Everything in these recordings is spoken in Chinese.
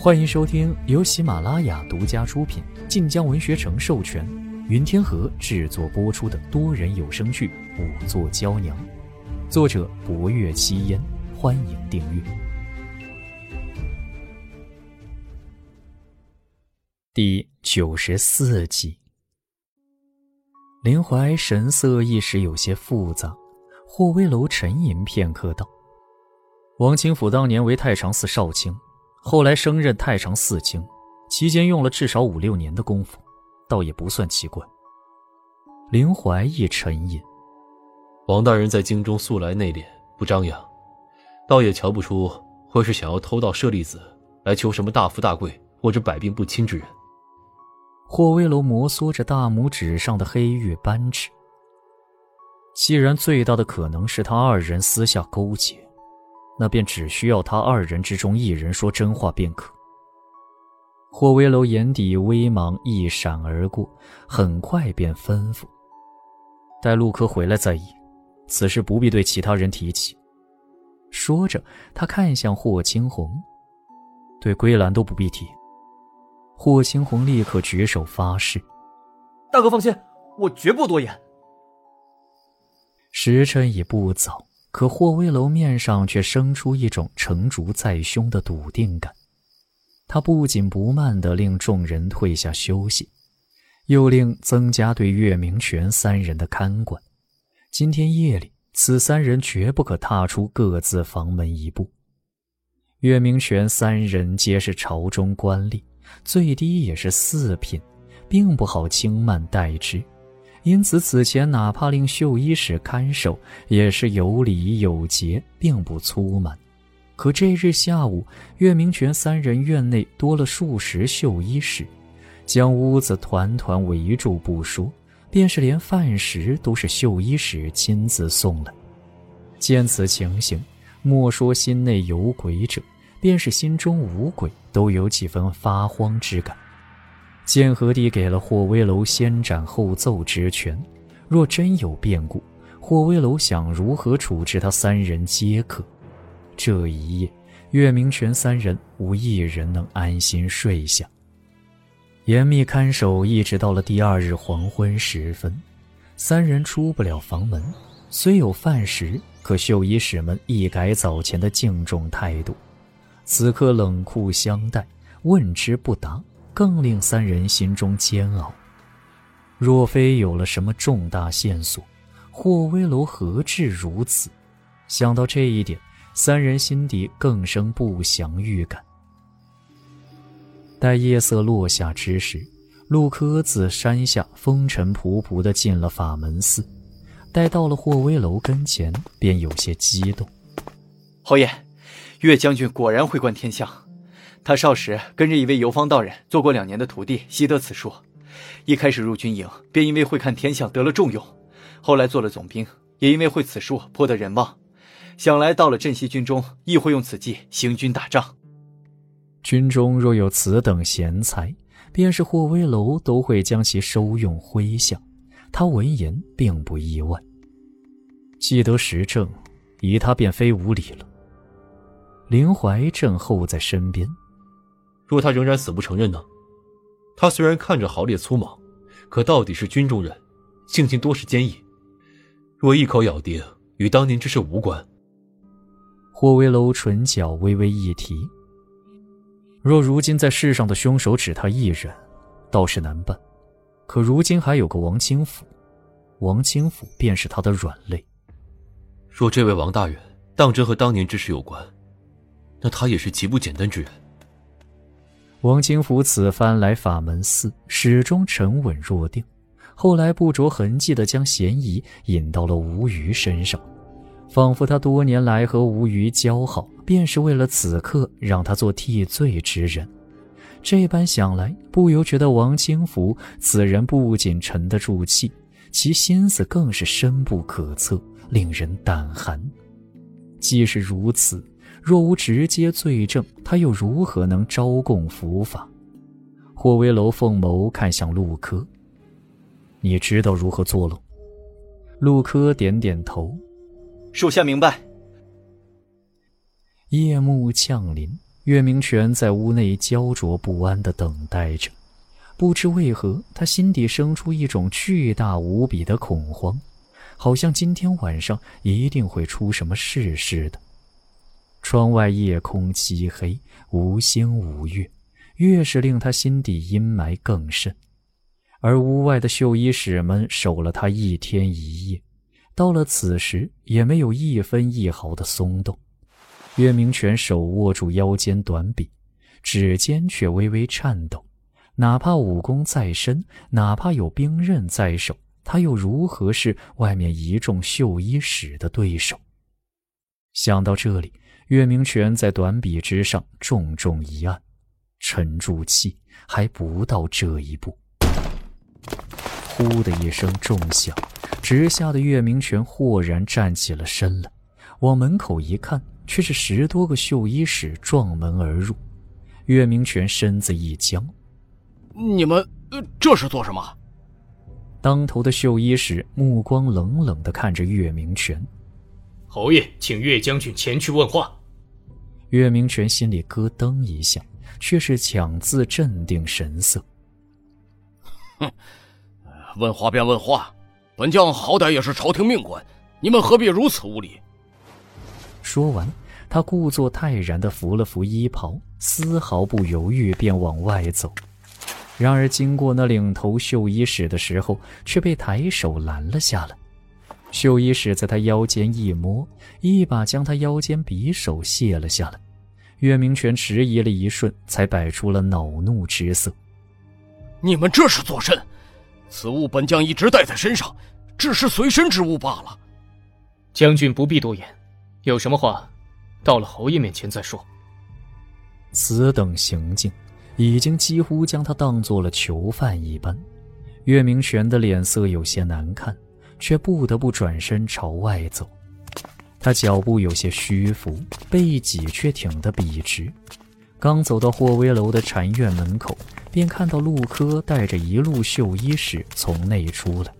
欢迎收听由喜马拉雅独家出品、晋江文学城授权、云天河制作播出的多人有声剧《五座娇娘》，作者：博月七烟。欢迎订阅。第九十四集，林怀神色一时有些复杂。霍威楼沉吟片刻，道：“王清甫当年为太常寺少卿。”后来升任太常寺卿，期间用了至少五六年的功夫，倒也不算奇怪。林怀一沉吟，王大人在京中素来内敛不张扬，倒也瞧不出会是想要偷盗舍利子来求什么大富大贵或者百病不侵之人。霍威楼摩挲着大拇指上的黑玉扳指，既然最大的可能是他二人私下勾结。那便只需要他二人之中一人说真话便可。霍威楼眼底微芒一闪而过，很快便吩咐：“待陆柯回来再议，此事不必对其他人提起。”说着，他看向霍青红：“对归兰都不必提。”霍青红立刻举手发誓：“大哥放心，我绝不多言。”时辰已不早。可霍威楼面上却生出一种成竹在胸的笃定感，他不紧不慢地令众人退下休息，又令增加对岳明权三人的看管。今天夜里，此三人绝不可踏出各自房门一步。岳明权三人皆是朝中官吏，最低也是四品，并不好轻慢待之。因此，此前哪怕令绣衣使看守，也是有礼有节，并不粗蛮。可这日下午，岳明权三人院内多了数十绣衣使，将屋子团团围住不说，便是连饭食都是绣衣使亲自送来。见此情形，莫说心内有鬼者，便是心中无鬼，都有几分发慌之感。建和帝给了霍威楼先斩后奏之权，若真有变故，霍威楼想如何处置他三人皆可。这一夜，岳明泉三人无一人能安心睡下。严密看守一直到了第二日黄昏时分，三人出不了房门。虽有饭食，可绣衣使们一改早前的敬重态度，此刻冷酷相待，问之不答。更令三人心中煎熬。若非有了什么重大线索，霍威楼何至如此？想到这一点，三人心底更生不祥预感。待夜色落下之时，陆柯自山下风尘仆仆地进了法门寺。待到了霍威楼跟前，便有些激动：“侯爷，岳将军果然会观天象。”他少时跟着一位游方道人做过两年的徒弟，习得此术。一开始入军营，便因为会看天象得了重用。后来做了总兵，也因为会此术颇得人望。想来到了镇西军中，亦会用此计行军打仗。军中若有此等贤才，便是霍威楼都会将其收用麾下。他闻言并不意外。既得实证，以他便非无礼了。林怀正候在身边。若他仍然死不承认呢？他虽然看着豪烈粗莽，可到底是军中人，性情多是坚毅。若一口咬定与当年之事无关，霍威楼唇角微微一提。若如今在世上的凶手只他一人，倒是难办。可如今还有个王清甫，王清甫便是他的软肋。若这位王大人当真和当年之事有关，那他也是极不简单之人。王清福此番来法门寺，始终沉稳若定，后来不着痕迹地将嫌疑引到了吴瑜身上，仿佛他多年来和吴瑜交好，便是为了此刻让他做替罪之人。这般想来，不由觉得王清福此人不仅沉得住气，其心思更是深不可测，令人胆寒。既是如此。若无直接罪证，他又如何能招供伏法？霍威楼凤眸看向陆柯：“你知道如何做了？”陆柯点点头：“属下明白。”夜幕降临，岳明权在屋内焦灼不安的等待着，不知为何，他心底生出一种巨大无比的恐慌，好像今天晚上一定会出什么事似的。窗外夜空漆黑，无星无月，越是令他心底阴霾更甚。而屋外的绣衣使们守了他一天一夜，到了此时也没有一分一毫的松动。岳明权手握住腰间短柄，指尖却微微颤抖。哪怕武功再深，哪怕有兵刃在手，他又如何是外面一众绣衣使的对手？想到这里，岳明权在短笔之上重重一按，沉住气，还不到这一步。呼的一声重响，直吓得岳明权豁然站起了身来，往门口一看，却是十多个绣衣使撞门而入。岳明权身子一僵：“你们这是做什么？”当头的绣衣使目光冷冷的看着岳明权：“侯爷，请岳将军前去问话。”岳明权心里咯噔一下，却是强自镇定神色。哼，问话便问话，本将好歹也是朝廷命官，你们何必如此无礼？说完，他故作泰然的扶了扶衣袍，丝毫不犹豫便往外走。然而，经过那领头绣衣使的时候，却被抬手拦了下来。绣衣使在他腰间一摸，一把将他腰间匕首卸了下来。岳明权迟疑了一瞬，才摆出了恼怒之色。你们这是作甚？此物本将一直带在身上，只是随身之物罢了。将军不必多言，有什么话，到了侯爷面前再说。此等行径，已经几乎将他当做了囚犯一般。岳明权的脸色有些难看，却不得不转身朝外走。他脚步有些虚浮，背脊却挺得笔直。刚走到霍威楼的禅院门口。便看到陆柯带着一路绣衣使从内出来，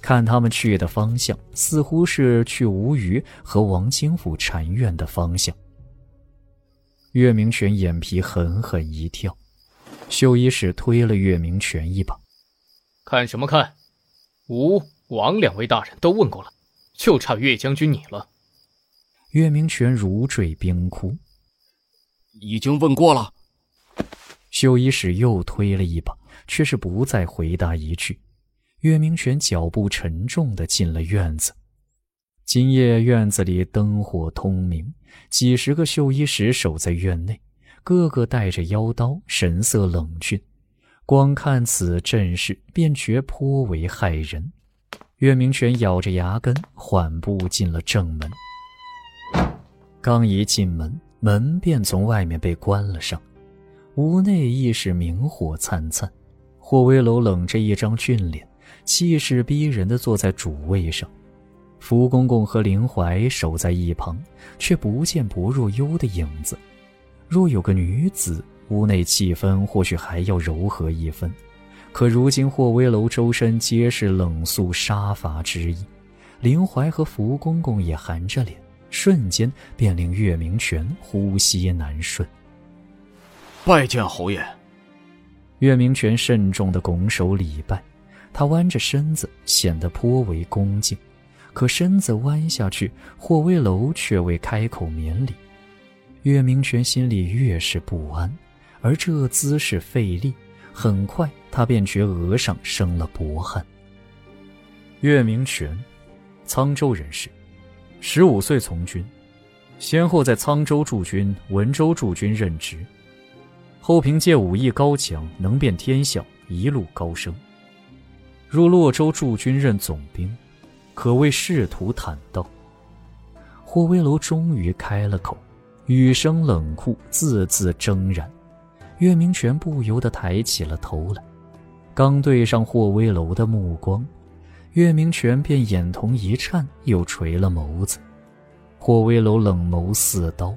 看他们去的方向，似乎是去吴虞和王清府禅院的方向。岳明权眼皮狠狠一跳，绣衣使推了岳明权一把：“看什么看？吴王两位大人都问过了，就差岳将军你了。”岳明权如坠冰窟：“已经问过了。”绣衣使又推了一把，却是不再回答一句。岳明权脚步沉重的进了院子。今夜院子里灯火通明，几十个绣衣使守在院内，个个带着腰刀，神色冷峻。光看此阵势，便觉颇为骇人。岳明权咬着牙根，缓步进了正门。刚一进门，门便从外面被关了上。屋内亦是明火灿灿，霍威楼冷着一张俊脸，气势逼人的坐在主位上。福公公和林怀守在一旁，却不见薄若幽的影子。若有个女子，屋内气氛或许还要柔和一分。可如今霍威楼周身皆是冷肃杀伐之意，林怀和福公公也含着脸，瞬间便令岳明权呼吸难顺。拜见侯爷。岳明权慎重的拱手礼拜，他弯着身子，显得颇为恭敬。可身子弯下去，霍威楼却未开口免礼。岳明权心里越是不安，而这姿势费力，很快他便觉额上生了薄汗。岳明权，沧州人士，十五岁从军，先后在沧州驻军、文州驻军任职。后凭借武艺高强，能辨天象，一路高升。入洛州驻军任总兵，可谓仕途坦荡。霍威楼终于开了口，语声冷酷，字字铮然。岳明权不由得抬起了头来，刚对上霍威楼的目光，岳明权便眼瞳一颤，又垂了眸子。霍威楼冷眸似刀。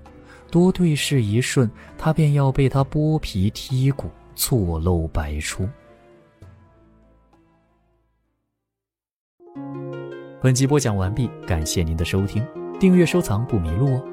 多对视一瞬，他便要被他剥皮剔骨，错漏百出。本集播讲完毕，感谢您的收听，订阅收藏不迷路哦。